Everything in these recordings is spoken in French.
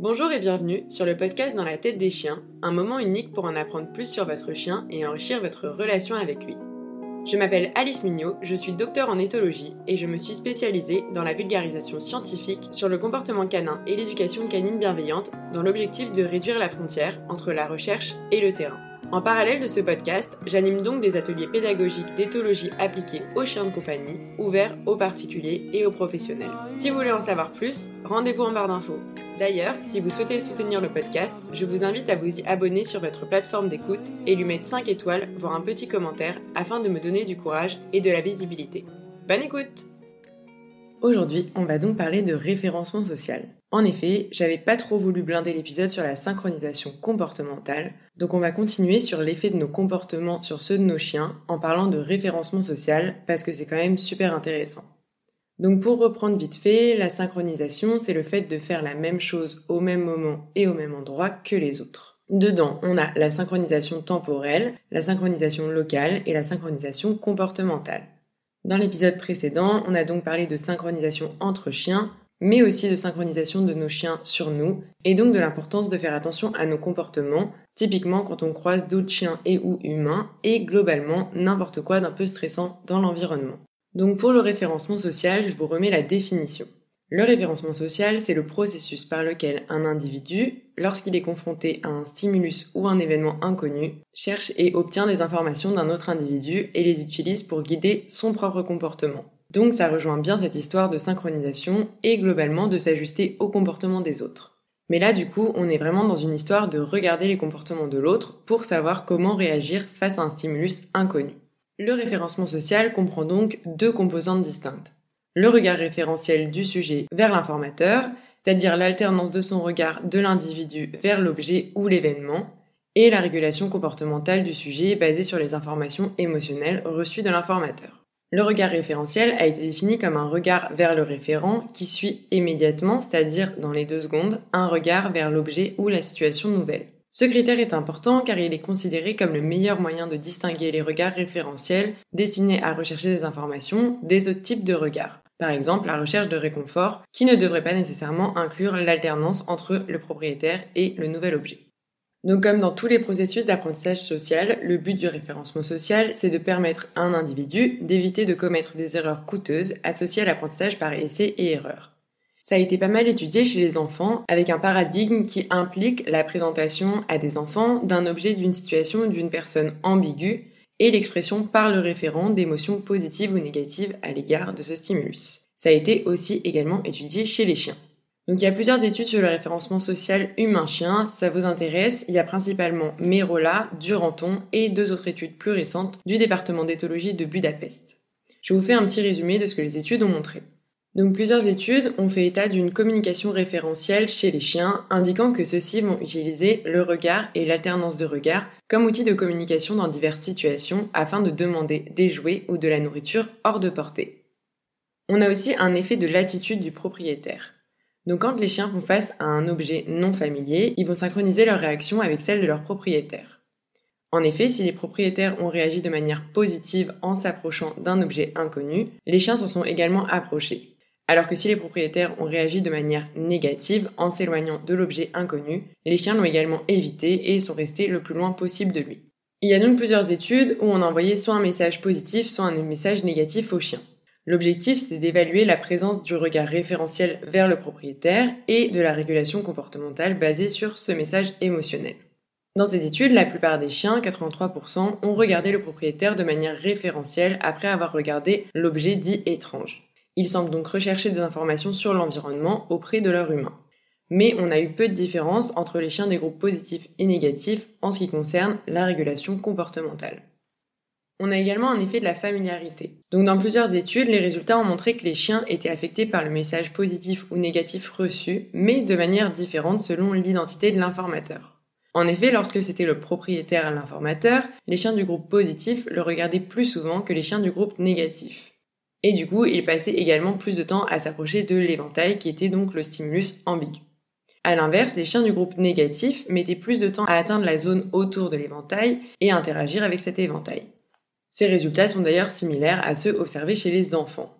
Bonjour et bienvenue sur le podcast Dans la tête des chiens, un moment unique pour en apprendre plus sur votre chien et enrichir votre relation avec lui. Je m'appelle Alice Mignot, je suis docteur en éthologie et je me suis spécialisée dans la vulgarisation scientifique sur le comportement canin et l'éducation canine bienveillante dans l'objectif de réduire la frontière entre la recherche et le terrain. En parallèle de ce podcast, j'anime donc des ateliers pédagogiques d'éthologie appliqués aux chiens de compagnie, ouverts aux particuliers et aux professionnels. Si vous voulez en savoir plus, rendez-vous en barre d'infos. D'ailleurs, si vous souhaitez soutenir le podcast, je vous invite à vous y abonner sur votre plateforme d'écoute et lui mettre 5 étoiles, voire un petit commentaire, afin de me donner du courage et de la visibilité. Bonne écoute Aujourd'hui, on va donc parler de référencement social. En effet, j'avais pas trop voulu blinder l'épisode sur la synchronisation comportementale, donc on va continuer sur l'effet de nos comportements sur ceux de nos chiens en parlant de référencement social parce que c'est quand même super intéressant. Donc pour reprendre vite fait, la synchronisation, c'est le fait de faire la même chose au même moment et au même endroit que les autres. Dedans, on a la synchronisation temporelle, la synchronisation locale et la synchronisation comportementale. Dans l'épisode précédent, on a donc parlé de synchronisation entre chiens, mais aussi de synchronisation de nos chiens sur nous, et donc de l'importance de faire attention à nos comportements, typiquement quand on croise d'autres chiens et ou humains, et globalement n'importe quoi d'un peu stressant dans l'environnement. Donc pour le référencement social, je vous remets la définition. Le référencement social, c'est le processus par lequel un individu, lorsqu'il est confronté à un stimulus ou un événement inconnu, cherche et obtient des informations d'un autre individu et les utilise pour guider son propre comportement. Donc ça rejoint bien cette histoire de synchronisation et globalement de s'ajuster au comportement des autres. Mais là, du coup, on est vraiment dans une histoire de regarder les comportements de l'autre pour savoir comment réagir face à un stimulus inconnu. Le référencement social comprend donc deux composantes distinctes le regard référentiel du sujet vers l'informateur, c'est-à-dire l'alternance de son regard de l'individu vers l'objet ou l'événement, et la régulation comportementale du sujet basée sur les informations émotionnelles reçues de l'informateur. Le regard référentiel a été défini comme un regard vers le référent qui suit immédiatement, c'est-à-dire dans les deux secondes, un regard vers l'objet ou la situation nouvelle. Ce critère est important car il est considéré comme le meilleur moyen de distinguer les regards référentiels destinés à rechercher des informations des autres types de regards. Par exemple, la recherche de réconfort, qui ne devrait pas nécessairement inclure l'alternance entre le propriétaire et le nouvel objet. Donc comme dans tous les processus d'apprentissage social, le but du référencement social, c'est de permettre à un individu d'éviter de commettre des erreurs coûteuses associées à l'apprentissage par essai et erreur. Ça a été pas mal étudié chez les enfants avec un paradigme qui implique la présentation à des enfants d'un objet, d'une situation ou d'une personne ambiguë et l'expression par le référent d'émotions positives ou négatives à l'égard de ce stimulus. Ça a été aussi également étudié chez les chiens. Donc il y a plusieurs études sur le référencement social humain-chien. Si ça vous intéresse, il y a principalement Merola, Duranton et deux autres études plus récentes du département d'éthologie de Budapest. Je vous fais un petit résumé de ce que les études ont montré. Donc plusieurs études ont fait état d'une communication référentielle chez les chiens, indiquant que ceux-ci vont utiliser le regard et l'alternance de regard comme outil de communication dans diverses situations afin de demander des jouets ou de la nourriture hors de portée. On a aussi un effet de l'attitude du propriétaire. Donc quand les chiens font face à un objet non familier, ils vont synchroniser leur réaction avec celle de leur propriétaire. En effet, si les propriétaires ont réagi de manière positive en s'approchant d'un objet inconnu, les chiens s'en sont également approchés. Alors que si les propriétaires ont réagi de manière négative en s'éloignant de l'objet inconnu, les chiens l'ont également évité et sont restés le plus loin possible de lui. Il y a donc plusieurs études où on a envoyé soit un message positif, soit un message négatif aux chiens. L'objectif, c'est d'évaluer la présence du regard référentiel vers le propriétaire et de la régulation comportementale basée sur ce message émotionnel. Dans cette étude, la plupart des chiens, 83%, ont regardé le propriétaire de manière référentielle après avoir regardé l'objet dit étrange. Ils semblent donc rechercher des informations sur l'environnement auprès de leur humain. Mais on a eu peu de différence entre les chiens des groupes positifs et négatifs en ce qui concerne la régulation comportementale. On a également un effet de la familiarité. Donc dans plusieurs études, les résultats ont montré que les chiens étaient affectés par le message positif ou négatif reçu, mais de manière différente selon l'identité de l'informateur. En effet, lorsque c'était le propriétaire à l'informateur, les chiens du groupe positif le regardaient plus souvent que les chiens du groupe négatif. Et du coup, il passait également plus de temps à s'approcher de l'éventail qui était donc le stimulus ambigu. À l'inverse, les chiens du groupe négatif mettaient plus de temps à atteindre la zone autour de l'éventail et à interagir avec cet éventail. Ces résultats sont d'ailleurs similaires à ceux observés chez les enfants.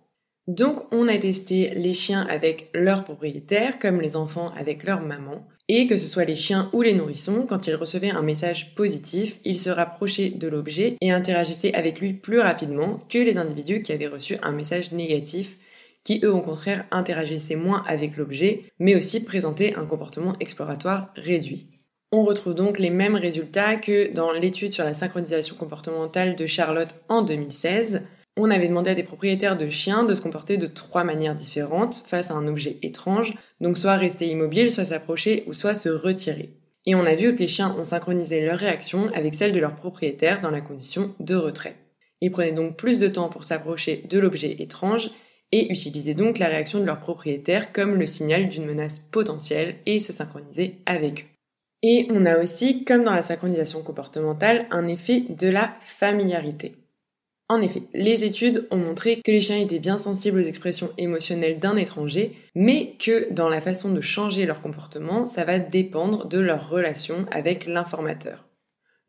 Donc on a testé les chiens avec leurs propriétaires comme les enfants avec leur maman. Et que ce soit les chiens ou les nourrissons, quand ils recevaient un message positif, ils se rapprochaient de l'objet et interagissaient avec lui plus rapidement que les individus qui avaient reçu un message négatif, qui eux au contraire interagissaient moins avec l'objet, mais aussi présentaient un comportement exploratoire réduit. On retrouve donc les mêmes résultats que dans l'étude sur la synchronisation comportementale de Charlotte en 2016, on avait demandé à des propriétaires de chiens de se comporter de trois manières différentes face à un objet étrange, donc soit rester immobile, soit s'approcher ou soit se retirer. Et on a vu que les chiens ont synchronisé leur réaction avec celle de leurs propriétaires dans la condition de retrait. Ils prenaient donc plus de temps pour s'approcher de l'objet étrange et utilisaient donc la réaction de leurs propriétaires comme le signal d'une menace potentielle et se synchroniser avec eux. Et on a aussi, comme dans la synchronisation comportementale, un effet de la familiarité. En effet, les études ont montré que les chiens étaient bien sensibles aux expressions émotionnelles d'un étranger, mais que dans la façon de changer leur comportement, ça va dépendre de leur relation avec l'informateur.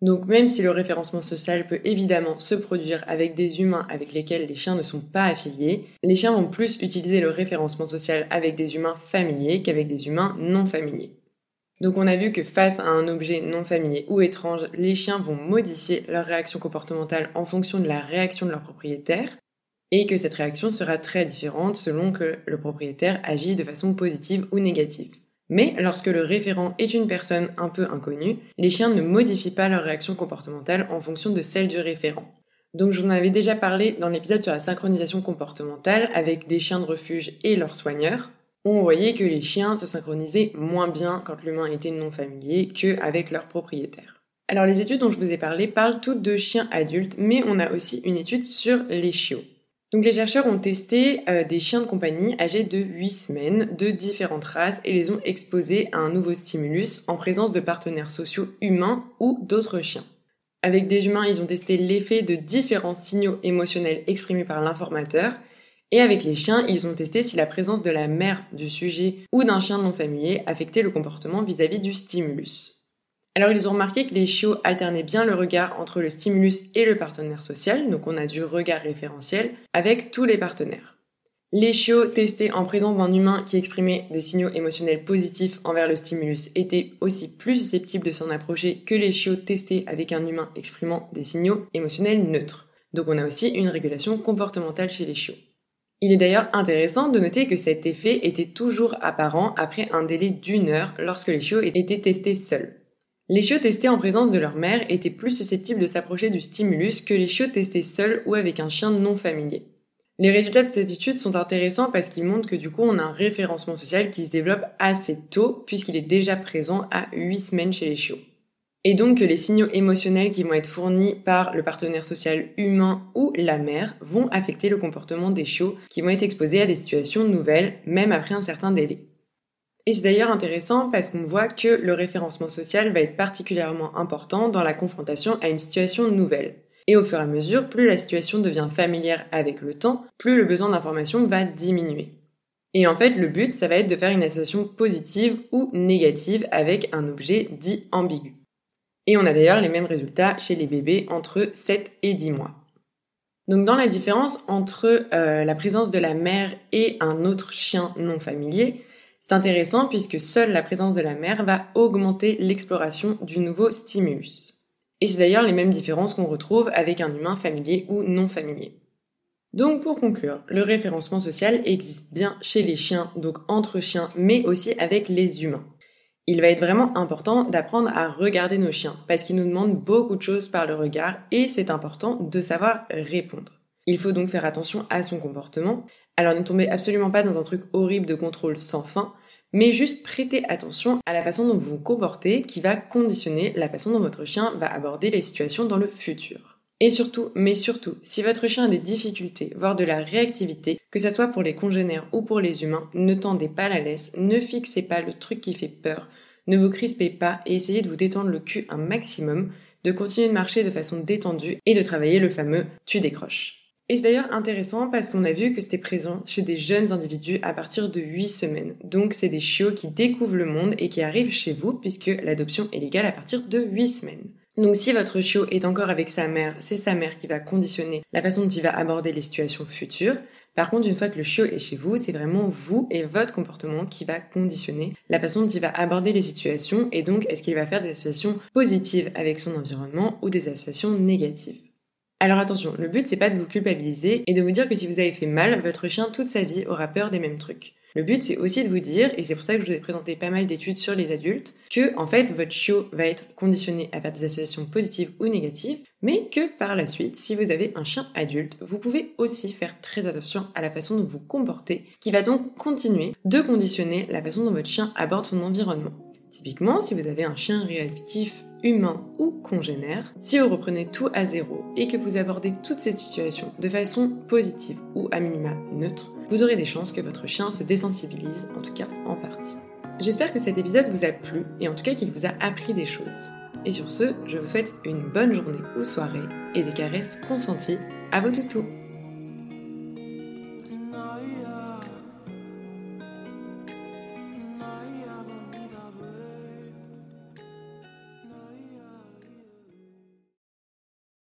Donc même si le référencement social peut évidemment se produire avec des humains avec lesquels les chiens ne sont pas affiliés, les chiens vont plus utiliser le référencement social avec des humains familiers qu'avec des humains non familiers. Donc on a vu que face à un objet non familier ou étrange, les chiens vont modifier leur réaction comportementale en fonction de la réaction de leur propriétaire et que cette réaction sera très différente selon que le propriétaire agit de façon positive ou négative. Mais lorsque le référent est une personne un peu inconnue, les chiens ne modifient pas leur réaction comportementale en fonction de celle du référent. Donc j'en avais déjà parlé dans l'épisode sur la synchronisation comportementale avec des chiens de refuge et leurs soigneurs on voyait que les chiens se synchronisaient moins bien quand l'humain était non familier qu'avec leur propriétaire. Alors les études dont je vous ai parlé parlent toutes de chiens adultes, mais on a aussi une étude sur les chiots. Donc les chercheurs ont testé euh, des chiens de compagnie âgés de 8 semaines de différentes races et les ont exposés à un nouveau stimulus en présence de partenaires sociaux humains ou d'autres chiens. Avec des humains, ils ont testé l'effet de différents signaux émotionnels exprimés par l'informateur et avec les chiens, ils ont testé si la présence de la mère du sujet ou d'un chien non familier affectait le comportement vis-à-vis du stimulus. Alors ils ont remarqué que les chiots alternaient bien le regard entre le stimulus et le partenaire social, donc on a du regard référentiel, avec tous les partenaires. Les chiots testés en présence d'un humain qui exprimait des signaux émotionnels positifs envers le stimulus étaient aussi plus susceptibles de s'en approcher que les chiots testés avec un humain exprimant des signaux émotionnels neutres. Donc on a aussi une régulation comportementale chez les chiots. Il est d'ailleurs intéressant de noter que cet effet était toujours apparent après un délai d'une heure lorsque les chiots étaient testés seuls. Les chiots testés en présence de leur mère étaient plus susceptibles de s'approcher du stimulus que les chiots testés seuls ou avec un chien non familier. Les résultats de cette étude sont intéressants parce qu'ils montrent que du coup on a un référencement social qui se développe assez tôt puisqu'il est déjà présent à 8 semaines chez les chiots et donc que les signaux émotionnels qui vont être fournis par le partenaire social humain ou la mère vont affecter le comportement des chiots qui vont être exposés à des situations nouvelles, même après un certain délai. Et c'est d'ailleurs intéressant parce qu'on voit que le référencement social va être particulièrement important dans la confrontation à une situation nouvelle. Et au fur et à mesure, plus la situation devient familière avec le temps, plus le besoin d'information va diminuer. Et en fait, le but, ça va être de faire une association positive ou négative avec un objet dit ambigu. Et on a d'ailleurs les mêmes résultats chez les bébés entre 7 et 10 mois. Donc dans la différence entre euh, la présence de la mère et un autre chien non familier, c'est intéressant puisque seule la présence de la mère va augmenter l'exploration du nouveau stimulus. Et c'est d'ailleurs les mêmes différences qu'on retrouve avec un humain familier ou non familier. Donc pour conclure, le référencement social existe bien chez les chiens, donc entre chiens, mais aussi avec les humains il va être vraiment important d'apprendre à regarder nos chiens parce qu'ils nous demandent beaucoup de choses par le regard et c'est important de savoir répondre. Il faut donc faire attention à son comportement. Alors ne tombez absolument pas dans un truc horrible de contrôle sans fin, mais juste prêtez attention à la façon dont vous vous comportez qui va conditionner la façon dont votre chien va aborder les situations dans le futur. Et surtout, mais surtout, si votre chien a des difficultés, voire de la réactivité, que ce soit pour les congénères ou pour les humains, ne tendez pas la laisse, ne fixez pas le truc qui fait peur, ne vous crispez pas et essayez de vous détendre le cul un maximum, de continuer de marcher de façon détendue et de travailler le fameux tu décroches. Et c'est d'ailleurs intéressant parce qu'on a vu que c'était présent chez des jeunes individus à partir de 8 semaines. Donc c'est des chiots qui découvrent le monde et qui arrivent chez vous puisque l'adoption est légale à partir de 8 semaines. Donc si votre chiot est encore avec sa mère, c'est sa mère qui va conditionner la façon dont il va aborder les situations futures. Par contre, une fois que le chiot est chez vous, c'est vraiment vous et votre comportement qui va conditionner la façon dont il va aborder les situations et donc est-ce qu'il va faire des associations positives avec son environnement ou des associations négatives. Alors attention, le but c'est pas de vous culpabiliser et de vous dire que si vous avez fait mal, votre chien toute sa vie aura peur des mêmes trucs. Le but, c'est aussi de vous dire, et c'est pour ça que je vous ai présenté pas mal d'études sur les adultes, que en fait votre chiot va être conditionné à faire des associations positives ou négatives, mais que par la suite, si vous avez un chien adulte, vous pouvez aussi faire très attention à la façon dont vous comportez, qui va donc continuer de conditionner la façon dont votre chien aborde son environnement. Typiquement, si vous avez un chien réactif humain ou congénère, si vous reprenez tout à zéro et que vous abordez toutes ces situations de façon positive ou à minima neutre, vous aurez des chances que votre chien se désensibilise, en tout cas en partie. J'espère que cet épisode vous a plu et en tout cas qu'il vous a appris des choses. Et sur ce, je vous souhaite une bonne journée ou soirée et des caresses consenties à vos toutous.